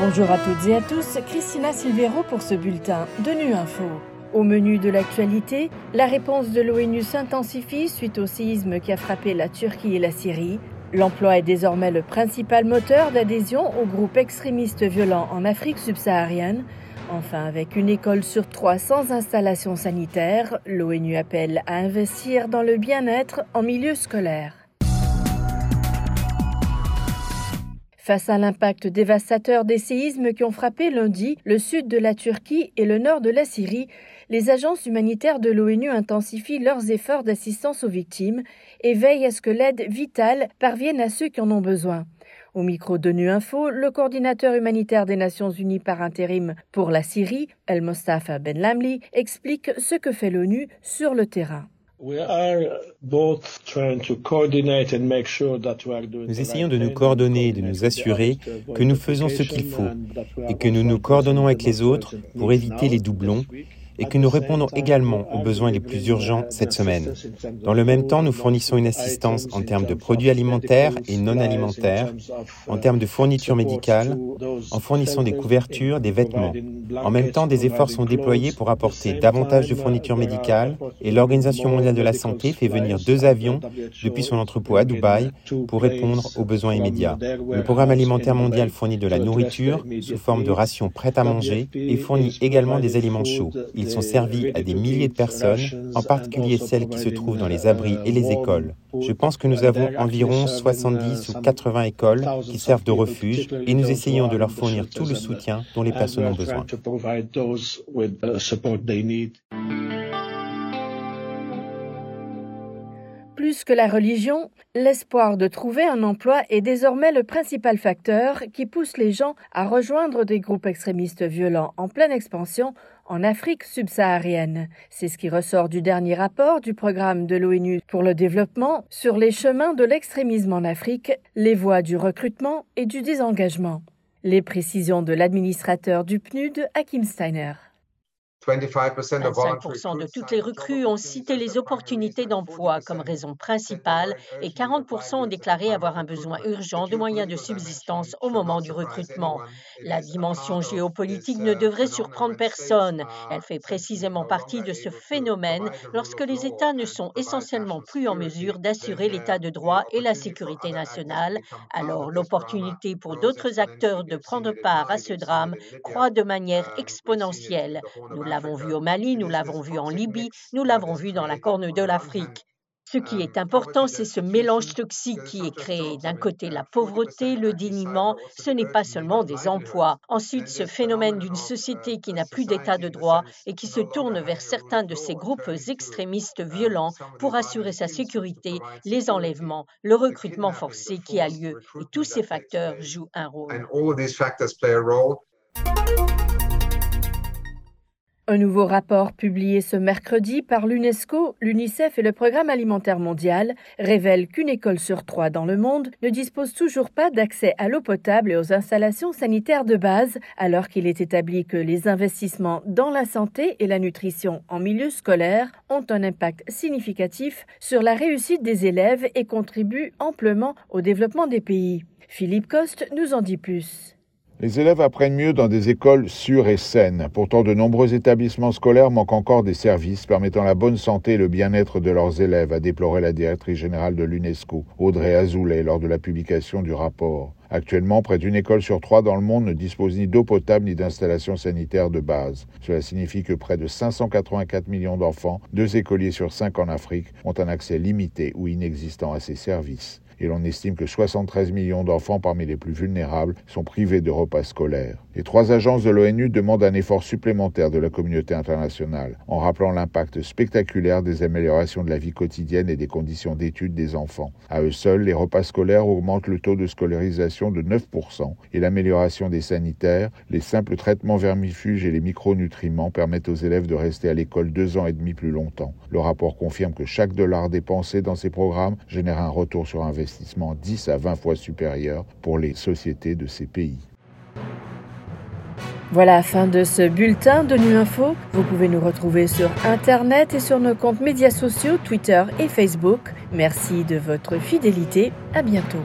Bonjour à toutes et à tous, Christina Silvero pour ce bulletin de Nu Info. Au menu de l'actualité, la réponse de l'ONU s'intensifie suite au séisme qui a frappé la Turquie et la Syrie. L'emploi est désormais le principal moteur d'adhésion aux groupes extrémistes violents en Afrique subsaharienne. Enfin, avec une école sur trois sans installation sanitaire, l'ONU appelle à investir dans le bien-être en milieu scolaire. Face à l'impact dévastateur des séismes qui ont frappé lundi le sud de la Turquie et le nord de la Syrie, les agences humanitaires de l'ONU intensifient leurs efforts d'assistance aux victimes et veillent à ce que l'aide vitale parvienne à ceux qui en ont besoin. Au micro de Nu Info, le coordinateur humanitaire des Nations Unies par intérim pour la Syrie, El Mostafa Ben Lamli, explique ce que fait l'ONU sur le terrain. Nous essayons de nous coordonner et de nous assurer que nous faisons ce qu'il faut et que nous nous coordonnons avec les autres pour éviter les doublons et que nous répondons également aux besoins les plus urgents cette semaine. Dans le même temps, nous fournissons une assistance en termes de produits alimentaires et non alimentaires, en termes de fournitures médicales, en fournissant des couvertures, des vêtements. En même temps, des efforts sont déployés pour apporter davantage de fournitures médicales et l'Organisation mondiale de la santé fait venir deux avions depuis son entrepôt à Dubaï pour répondre aux besoins immédiats. Le programme alimentaire mondial fournit de la nourriture sous forme de rations prêtes à manger et fournit également des aliments chauds. Ils sont servis à des milliers de personnes, en particulier celles qui se trouvent dans les abris et les écoles. Je pense que nous avons environ 70 ou 80 écoles qui servent de refuge et nous essayons de leur fournir tout le soutien dont les personnes ont besoin. Plus que la religion, l'espoir de trouver un emploi est désormais le principal facteur qui pousse les gens à rejoindre des groupes extrémistes violents en pleine expansion en Afrique subsaharienne. C'est ce qui ressort du dernier rapport du programme de l'ONU pour le développement sur les chemins de l'extrémisme en Afrique, les voies du recrutement et du désengagement. Les précisions de l'administrateur du PNUD, Hakim Steiner. 25% de toutes les recrues ont cité les opportunités d'emploi comme raison principale et 40% ont déclaré avoir un besoin urgent de moyens de subsistance au moment du recrutement. La dimension géopolitique ne devrait surprendre personne. Elle fait précisément partie de ce phénomène lorsque les États ne sont essentiellement plus en mesure d'assurer l'état de droit et la sécurité nationale. Alors l'opportunité pour d'autres acteurs de prendre part à ce drame croît de manière exponentielle. Nous l'avons vu au Mali, nous l'avons vu en Libye, nous l'avons vu dans la Corne de l'Afrique. Ce qui est important, c'est ce mélange toxique qui est créé. D'un côté, la pauvreté, le déniement, ce n'est pas seulement des emplois. Ensuite, ce phénomène d'une société qui n'a plus d'état de droit et qui se tourne vers certains de ces groupes extrémistes violents pour assurer sa sécurité, les enlèvements, le recrutement forcé qui a lieu. Et tous ces facteurs jouent un rôle. Un nouveau rapport publié ce mercredi par l'UNESCO, l'UNICEF et le Programme alimentaire mondial révèle qu'une école sur trois dans le monde ne dispose toujours pas d'accès à l'eau potable et aux installations sanitaires de base, alors qu'il est établi que les investissements dans la santé et la nutrition en milieu scolaire ont un impact significatif sur la réussite des élèves et contribuent amplement au développement des pays. Philippe Coste nous en dit plus. Les élèves apprennent mieux dans des écoles sûres et saines. Pourtant, de nombreux établissements scolaires manquent encore des services permettant la bonne santé et le bien-être de leurs élèves, a déploré la directrice générale de l'UNESCO, Audrey Azoulay, lors de la publication du rapport. Actuellement, près d'une école sur trois dans le monde ne dispose ni d'eau potable ni d'installation sanitaire de base. Cela signifie que près de 584 millions d'enfants, deux écoliers sur cinq en Afrique, ont un accès limité ou inexistant à ces services et l'on estime que 73 millions d'enfants parmi les plus vulnérables sont privés de repas scolaires. Les trois agences de l'ONU demandent un effort supplémentaire de la communauté internationale, en rappelant l'impact spectaculaire des améliorations de la vie quotidienne et des conditions d'études des enfants. À eux seuls, les repas scolaires augmentent le taux de scolarisation de 9% et l'amélioration des sanitaires, les simples traitements vermifuges et les micronutriments permettent aux élèves de rester à l'école deux ans et demi plus longtemps. Le rapport confirme que chaque dollar dépensé dans ces programmes génère un retour sur investissement investissement 10 à 20 fois supérieur pour les sociétés de ces pays. Voilà la fin de ce bulletin de Nu Info. Vous pouvez nous retrouver sur Internet et sur nos comptes médias sociaux, Twitter et Facebook. Merci de votre fidélité. À bientôt.